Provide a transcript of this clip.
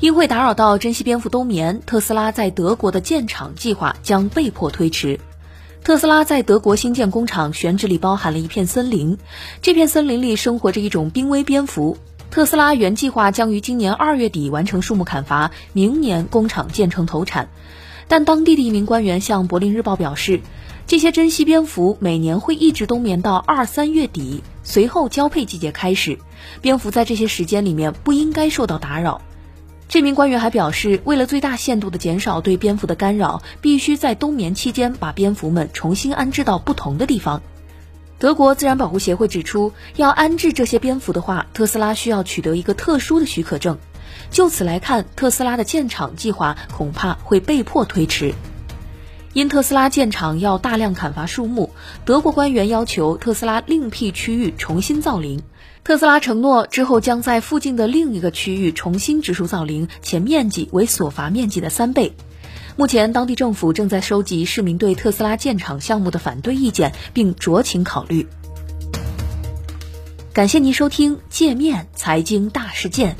因会打扰到珍稀蝙蝠冬眠，特斯拉在德国的建厂计划将被迫推迟。特斯拉在德国新建工厂选址里包含了一片森林，这片森林里生活着一种濒危蝙蝠。特斯拉原计划将于今年二月底完成树木砍伐，明年工厂建成投产。但当地的一名官员向柏林日报表示，这些珍稀蝙蝠每年会一直冬眠到二三月底，随后交配季节开始，蝙蝠在这些时间里面不应该受到打扰。这名官员还表示，为了最大限度地减少对蝙蝠的干扰，必须在冬眠期间把蝙蝠们重新安置到不同的地方。德国自然保护协会指出，要安置这些蝙蝠的话，特斯拉需要取得一个特殊的许可证。就此来看，特斯拉的建厂计划恐怕会被迫推迟。因特斯拉建厂要大量砍伐树木，德国官员要求特斯拉另辟区域重新造林。特斯拉承诺之后将在附近的另一个区域重新植树造林，且面积为所伐面积的三倍。目前，当地政府正在收集市民对特斯拉建厂项目的反对意见，并酌情考虑。感谢您收听界面财经大事件。